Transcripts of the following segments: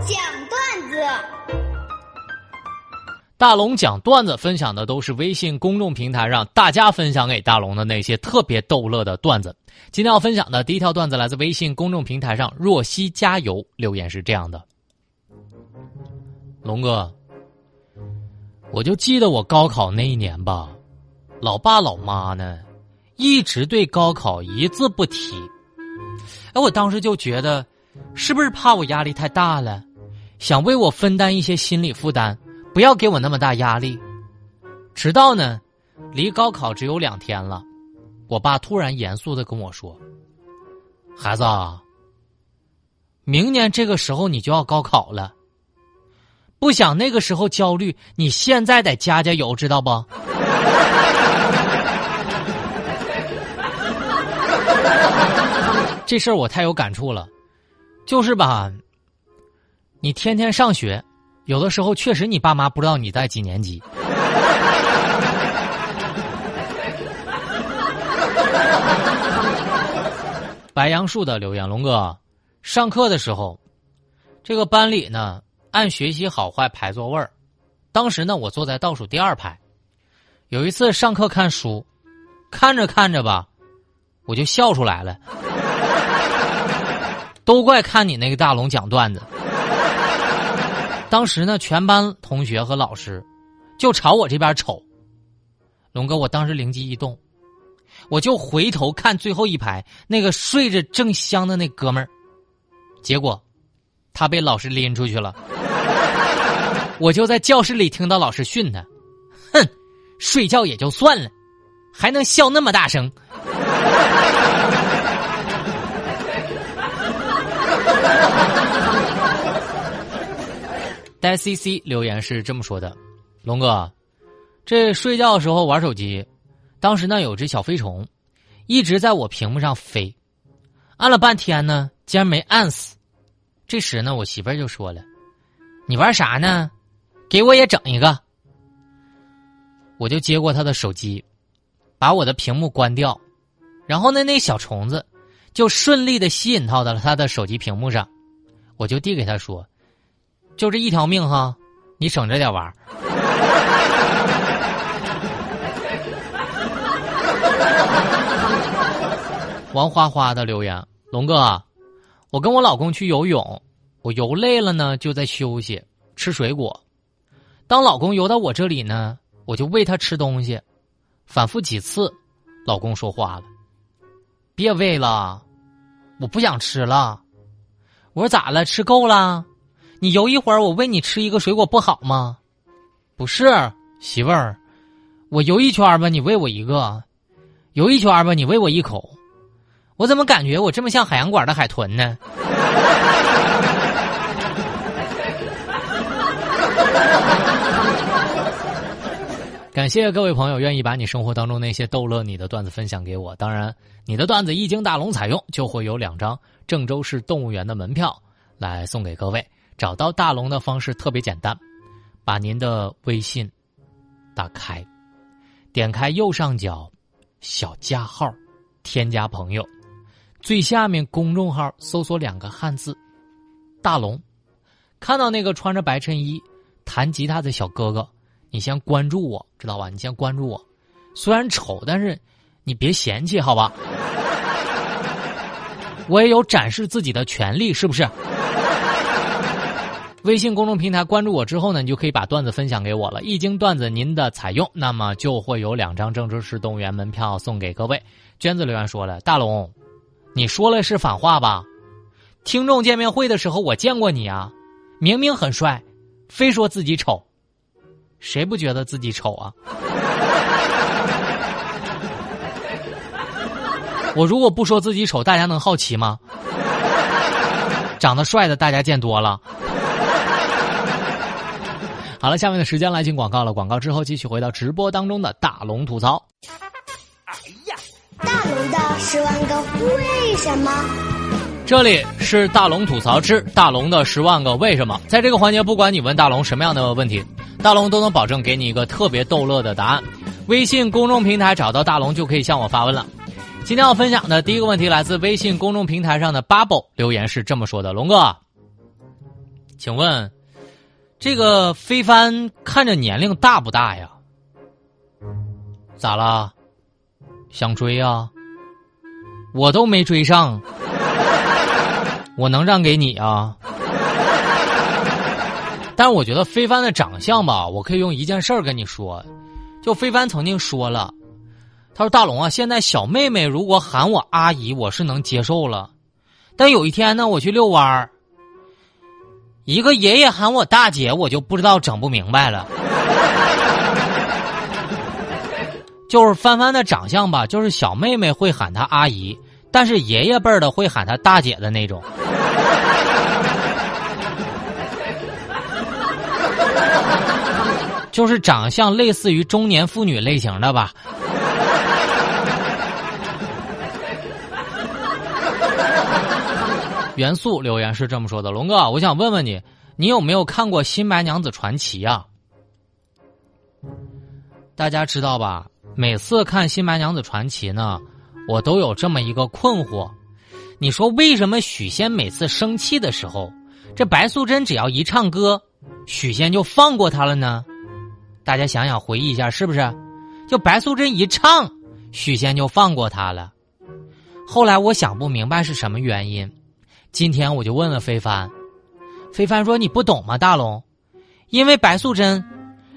讲段子。大龙讲段子分享的都是微信公众平台上大家分享给大龙的那些特别逗乐的段子。今天要分享的第一条段子来自微信公众平台上若曦加油留言是这样的：龙哥，我就记得我高考那一年吧，老爸老妈呢一直对高考一字不提。哎，我当时就觉得，是不是怕我压力太大了，想为我分担一些心理负担？不要给我那么大压力。直到呢，离高考只有两天了，我爸突然严肃的跟我说：“孩子，明年这个时候你就要高考了，不想那个时候焦虑，你现在得加加油，知道不？” 这事儿我太有感触了，就是吧，你天天上学。有的时候确实，你爸妈不知道你在几年级。白杨树的留言，龙哥，上课的时候，这个班里呢按学习好坏排座位儿，当时呢我坐在倒数第二排。有一次上课看书，看着看着吧，我就笑出来了。都怪看你那个大龙讲段子。当时呢，全班同学和老师就朝我这边瞅。龙哥，我当时灵机一动，我就回头看最后一排那个睡着正香的那哥们儿，结果他被老师拎出去了。我就在教室里听到老师训他：“哼，睡觉也就算了，还能笑那么大声。”呆 C C 留言是这么说的：“龙哥，这睡觉的时候玩手机，当时呢有只小飞虫，一直在我屏幕上飞，按了半天呢，竟然没按死。这时呢，我媳妇儿就说了：‘你玩啥呢？给我也整一个。’我就接过他的手机，把我的屏幕关掉，然后呢，那小虫子就顺利的吸引到了他的手机屏幕上，我就递给他说。”就这一条命哈，你省着点玩。王花花的留言：龙哥，我跟我老公去游泳，我游累了呢，就在休息吃水果。当老公游到我这里呢，我就喂他吃东西，反复几次，老公说话了：“别喂了，我不想吃了。”我说：“咋了？吃够了？”你游一会儿，我喂你吃一个水果不好吗？不是，媳妇儿，我游一圈吧，你喂我一个；游一圈吧，你喂我一口。我怎么感觉我这么像海洋馆的海豚呢？感谢各位朋友愿意把你生活当中那些逗乐你的段子分享给我。当然，你的段子一经大龙采用，就会有两张郑州市动物园的门票来送给各位。找到大龙的方式特别简单，把您的微信打开，点开右上角小加号，添加朋友，最下面公众号搜索两个汉字“大龙”，看到那个穿着白衬衣弹吉他的小哥哥，你先关注我，知道吧？你先关注我，虽然丑，但是你别嫌弃，好吧？我也有展示自己的权利，是不是？微信公众平台关注我之后呢，你就可以把段子分享给我了。一经段子您的采用，那么就会有两张郑州市动物园门票送给各位。娟子留言说了：“大龙，你说了是反话吧？听众见面会的时候我见过你啊，明明很帅，非说自己丑，谁不觉得自己丑啊？我如果不说自己丑，大家能好奇吗？长得帅的大家见多了。”好了，下面的时间来进广告了。广告之后继续回到直播当中的大龙吐槽。哎呀，大龙的十万个为什么？这里是大龙吐槽之大龙的十万个为什么。在这个环节，不管你问大龙什么样的问题，大龙都能保证给你一个特别逗乐的答案。微信公众平台找到大龙就可以向我发问了。今天要分享的第一个问题来自微信公众平台上的 Bubble 留言是这么说的：龙哥。请问，这个非凡看着年龄大不大呀？咋啦？想追啊？我都没追上，我能让给你啊？但是我觉得非凡的长相吧，我可以用一件事儿跟你说，就非凡曾经说了，他说大龙啊，现在小妹妹如果喊我阿姨，我是能接受了，但有一天呢，我去遛弯儿，一个爷爷喊我大姐，我就不知道整不明白了。就是帆帆的长相吧，就是小妹妹会喊她阿姨，但是爷爷辈儿的会喊她大姐的那种。就是长相类似于中年妇女类型的吧。元素留言是这么说的：龙哥，我想问问你，你有没有看过《新白娘子传奇》啊？大家知道吧？每次看《新白娘子传奇》呢，我都有这么一个困惑：你说为什么许仙每次生气的时候，这白素贞只要一唱歌，许仙就放过他了呢？大家想想，回忆一下，是不是？就白素贞一唱，许仙就放过他了。后来我想不明白是什么原因，今天我就问了非凡，非凡说：“你不懂吗，大龙？因为白素贞，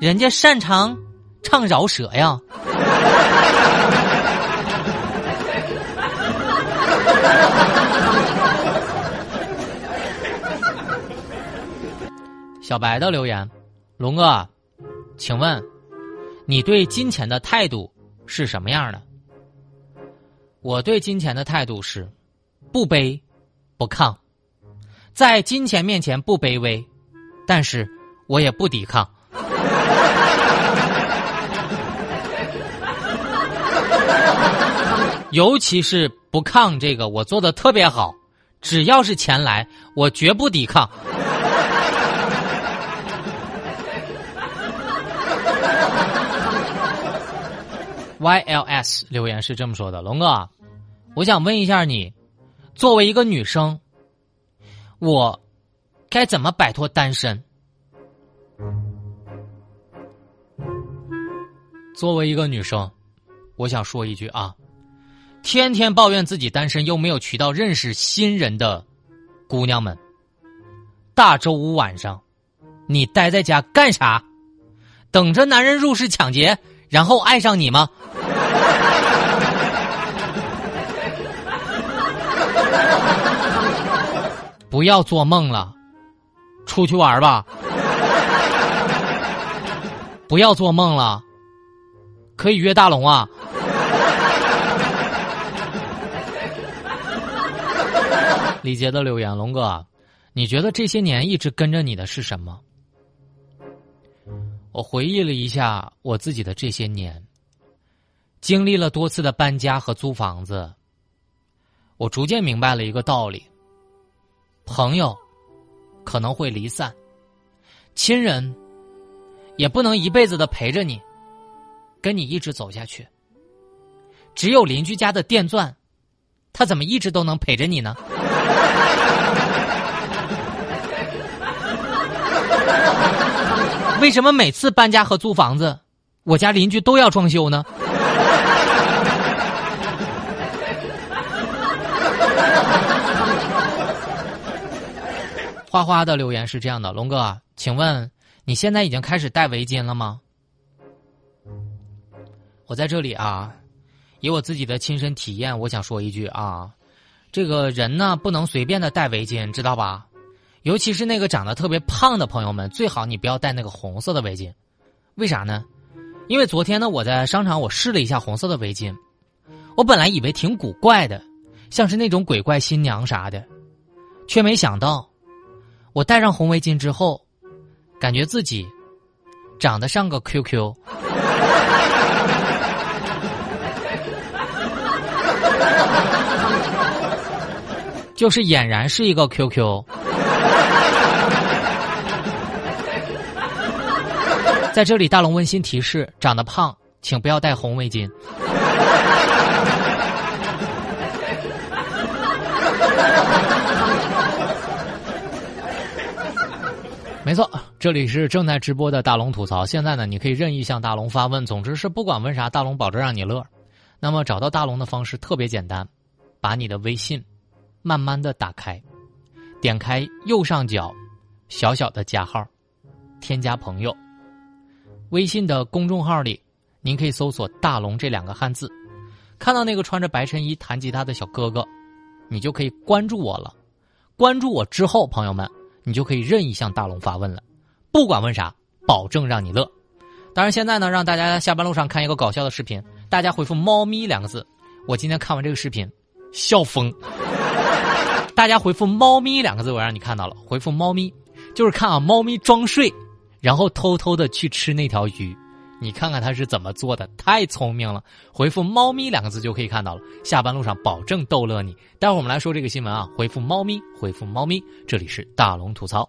人家擅长。”唱饶舌呀！小白的留言，龙哥，请问你对金钱的态度是什么样的？我对金钱的态度是不卑不抗，在金钱面前不卑微，但是我也不抵抗。尤其是不抗这个，我做的特别好。只要是钱来，我绝不抵抗。YLS 留言是这么说的：“龙哥，我想问一下你，作为一个女生，我该怎么摆脱单身？作为一个女生，我想说一句啊。”天天抱怨自己单身又没有渠道认识新人的姑娘们，大周五晚上，你待在家干啥？等着男人入室抢劫，然后爱上你吗？不要做梦了，出去玩吧！不要做梦了，可以约大龙啊！李杰的留言：龙哥，你觉得这些年一直跟着你的是什么？我回忆了一下我自己的这些年，经历了多次的搬家和租房子，我逐渐明白了一个道理：朋友可能会离散，亲人也不能一辈子的陪着你，跟你一直走下去。只有邻居家的电钻，他怎么一直都能陪着你呢？为什么每次搬家和租房子，我家邻居都要装修呢？花花的留言是这样的：龙哥，请问你现在已经开始戴围巾了吗？我在这里啊，以我自己的亲身体验，我想说一句啊，这个人呢不能随便的戴围巾，知道吧？尤其是那个长得特别胖的朋友们，最好你不要戴那个红色的围巾，为啥呢？因为昨天呢，我在商场我试了一下红色的围巾，我本来以为挺古怪的，像是那种鬼怪新娘啥的，却没想到，我戴上红围巾之后，感觉自己长得像个 QQ，就是俨然是一个 QQ。在这里，大龙温馨提示：长得胖，请不要戴红围巾。没错，这里是正在直播的大龙吐槽。现在呢，你可以任意向大龙发问，总之是不管问啥，大龙保证让你乐。那么找到大龙的方式特别简单，把你的微信慢慢的打开，点开右上角小小的加号，添加朋友。微信的公众号里，您可以搜索“大龙”这两个汉字，看到那个穿着白衬衣弹吉他的小哥哥，你就可以关注我了。关注我之后，朋友们，你就可以任意向大龙发问了，不管问啥，保证让你乐。当然，现在呢，让大家下班路上看一个搞笑的视频。大家回复“猫咪”两个字，我今天看完这个视频，笑疯。大家回复“猫咪”两个字，我让你看到了。回复“猫咪”，就是看啊，猫咪装睡，然后偷偷的去吃那条鱼。你看看他是怎么做的，太聪明了。回复“猫咪”两个字就可以看到了。下班路上保证逗乐你。待会儿我们来说这个新闻啊，回复“猫咪”，回复“猫咪”，这里是大龙吐槽。